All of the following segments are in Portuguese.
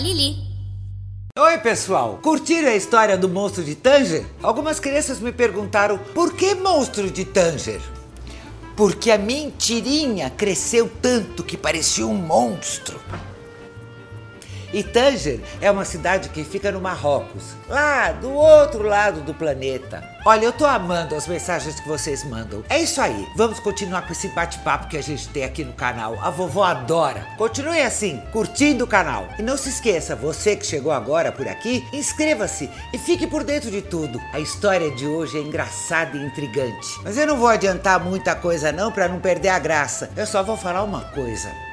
Lili Oi, pessoal! Curtiram a história do monstro de Tanger? Algumas crianças me perguntaram por que monstro de Tanger? Porque a mentirinha cresceu tanto que parecia um monstro. E Tanger é uma cidade que fica no Marrocos, lá do outro lado do planeta. Olha, eu tô amando as mensagens que vocês mandam. É isso aí, vamos continuar com esse bate-papo que a gente tem aqui no canal. A vovó adora. Continue assim, curtindo o canal. E não se esqueça, você que chegou agora por aqui, inscreva-se e fique por dentro de tudo. A história de hoje é engraçada e intrigante. Mas eu não vou adiantar muita coisa não para não perder a graça. Eu só vou falar uma coisa.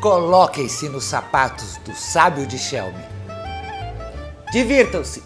Coloquem-se nos sapatos do sábio de Shelby. Divirtam-se!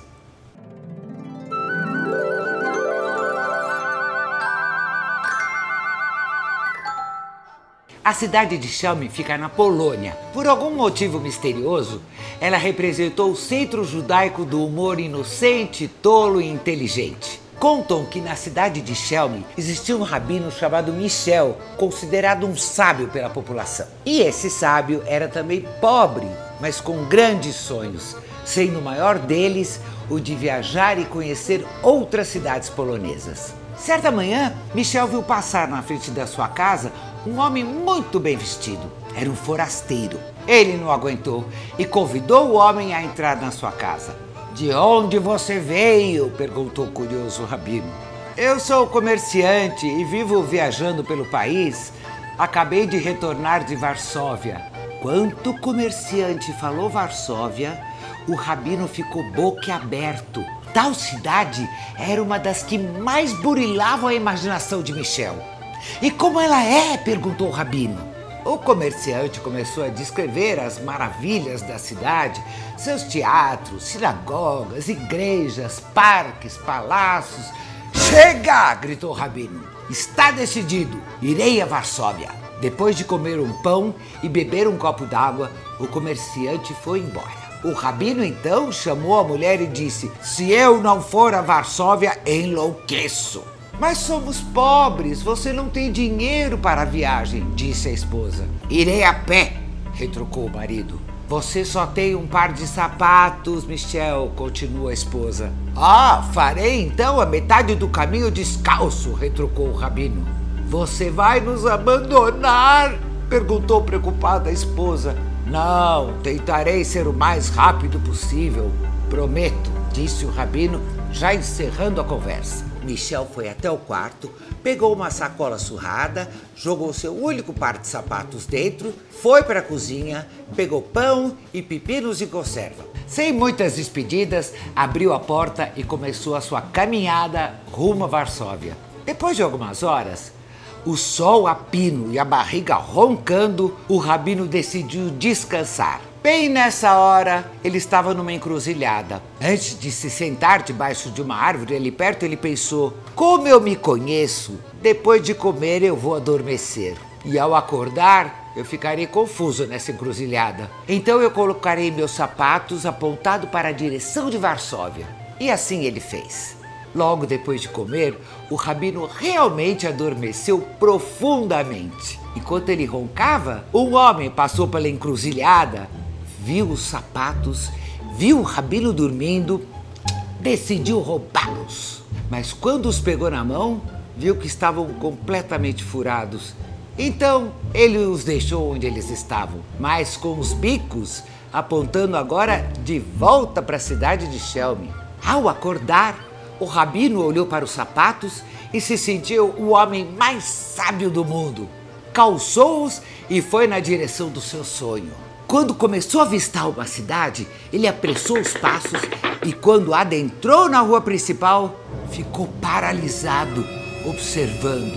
A cidade de Chelme fica na Polônia. Por algum motivo misterioso, ela representou o centro judaico do humor inocente, tolo e inteligente. Contam que na cidade de Chelme existia um rabino chamado Michel, considerado um sábio pela população. E esse sábio era também pobre, mas com grandes sonhos, sendo o maior deles o de viajar e conhecer outras cidades polonesas. Certa manhã, Michel viu passar na frente da sua casa um homem muito bem vestido. Era um forasteiro. Ele não aguentou e convidou o homem a entrar na sua casa. De onde você veio? perguntou o curioso rabino. Eu sou comerciante e vivo viajando pelo país. Acabei de retornar de Varsóvia. Quanto o comerciante falou Varsóvia, o rabino ficou boquiaberto. Tal cidade era uma das que mais burilavam a imaginação de Michel. E como ela é? perguntou o rabino. O comerciante começou a descrever as maravilhas da cidade, seus teatros, sinagogas, igrejas, parques, palácios. Chega! gritou o rabino. Está decidido, irei a Varsóvia. Depois de comer um pão e beber um copo d'água, o comerciante foi embora. O rabino então chamou a mulher e disse: Se eu não for a Varsóvia, enlouqueço. Mas somos pobres, você não tem dinheiro para a viagem, disse a esposa. Irei a pé, retrucou o marido. Você só tem um par de sapatos, Michel, continuou a esposa. Ah, farei então a metade do caminho descalço, retrucou o rabino. Você vai nos abandonar? perguntou preocupada a esposa. Não, tentarei ser o mais rápido possível, prometo, disse o rabino, já encerrando a conversa. Michel foi até o quarto, pegou uma sacola surrada, jogou seu único par de sapatos dentro, foi para a cozinha, pegou pão e pepinos em conserva. Sem muitas despedidas, abriu a porta e começou a sua caminhada rumo a Varsóvia. Depois de algumas horas, o sol a pino e a barriga roncando, o rabino decidiu descansar. Bem nessa hora, ele estava numa encruzilhada. Antes de se sentar debaixo de uma árvore ali perto, ele pensou: Como eu me conheço, depois de comer eu vou adormecer. E ao acordar, eu ficarei confuso nessa encruzilhada. Então eu colocarei meus sapatos apontado para a direção de Varsóvia. E assim ele fez. Logo depois de comer, o rabino realmente adormeceu profundamente. Enquanto ele roncava, um homem passou pela encruzilhada, viu os sapatos, viu o rabino dormindo, decidiu roubá-los. Mas quando os pegou na mão, viu que estavam completamente furados. Então ele os deixou onde eles estavam, mas com os bicos apontando agora de volta para a cidade de Shelmy. Ao acordar, o rabino olhou para os sapatos e se sentiu o homem mais sábio do mundo. Calçou-os e foi na direção do seu sonho. Quando começou a avistar uma cidade, ele apressou os passos e, quando adentrou na rua principal, ficou paralisado, observando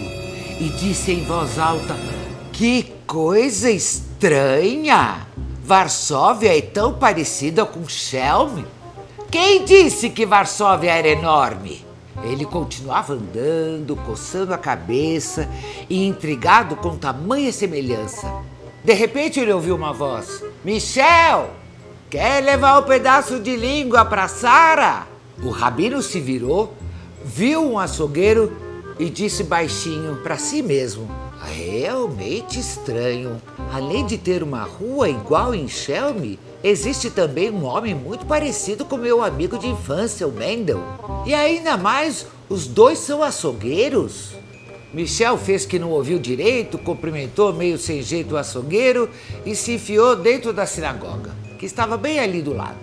e disse em voz alta: Que coisa estranha! Varsóvia é tão parecida com Chelme. Quem disse que Varsóvia era enorme? Ele continuava andando, coçando a cabeça e intrigado com tamanha semelhança. De repente ele ouviu uma voz: Michel, quer levar um pedaço de língua para Sara? O rabino se virou, viu um açougueiro e disse baixinho para si mesmo: Realmente estranho. Além de ter uma rua igual em Shelby, existe também um homem muito parecido com meu amigo de infância, o Mendel. E ainda mais, os dois são açougueiros. Michel fez que não ouviu direito, cumprimentou meio sem jeito o açougueiro e se enfiou dentro da sinagoga, que estava bem ali do lado.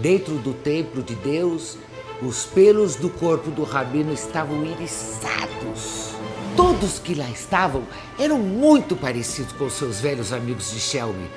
Dentro do templo de Deus, os pelos do corpo do rabino estavam iriçados. Todos que lá estavam eram muito parecidos com seus velhos amigos de Shelby.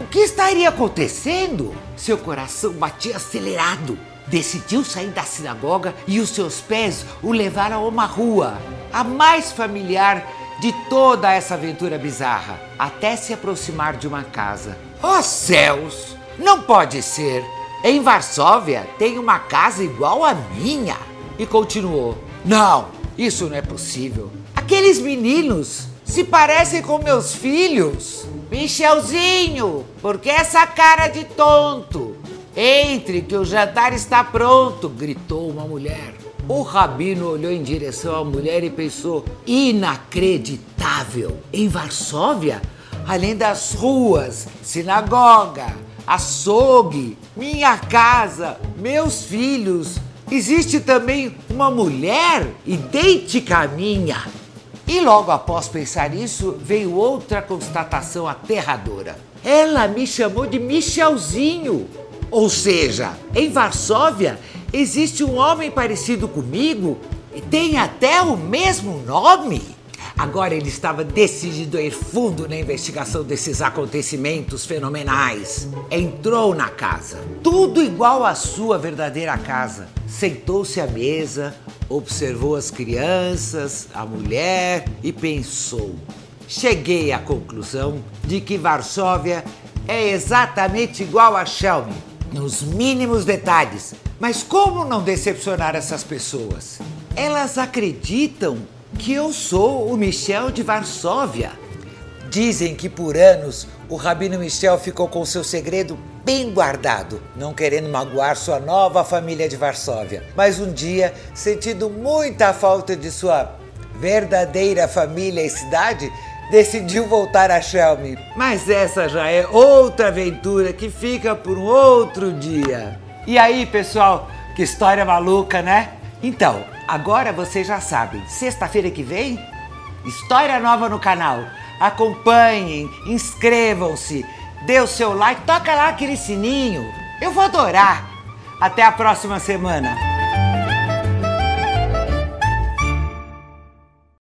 O que estaria acontecendo? Seu coração batia acelerado. Decidiu sair da sinagoga e os seus pés o levaram a uma rua, a mais familiar de toda essa aventura bizarra, até se aproximar de uma casa. Oh céus! Não pode ser! Em Varsóvia tem uma casa igual à minha! E continuou: Não, isso não é possível. Aqueles meninos se parecem com meus filhos. Michelzinho, por que essa cara de tonto? Entre, que o jantar está pronto, gritou uma mulher. O rabino olhou em direção à mulher e pensou: inacreditável! Em Varsóvia, além das ruas, sinagoga, açougue, minha casa, meus filhos, existe também uma mulher idêntica à minha. E logo após pensar isso, veio outra constatação aterradora. Ela me chamou de Michelzinho. Ou seja, em Varsóvia existe um homem parecido comigo e tem até o mesmo nome. Agora ele estava decidido a ir fundo na investigação desses acontecimentos fenomenais. Entrou na casa, tudo igual à sua verdadeira casa. Sentou-se à mesa, observou as crianças, a mulher e pensou. Cheguei à conclusão de que Varsóvia é exatamente igual a Shelby, nos mínimos detalhes. Mas como não decepcionar essas pessoas? Elas acreditam que eu sou o Michel de Varsóvia. Dizem que por anos o Rabino Michel ficou com seu segredo bem guardado, não querendo magoar sua nova família de Varsóvia. Mas um dia, sentindo muita falta de sua verdadeira família e cidade, decidiu voltar a Shelby. Mas essa já é outra aventura que fica por um outro dia. E aí, pessoal, que história maluca, né? Então, agora vocês já sabem, sexta-feira que vem, história nova no canal. Acompanhem, inscrevam-se, dê o seu like, toca lá aquele sininho. Eu vou adorar. Até a próxima semana.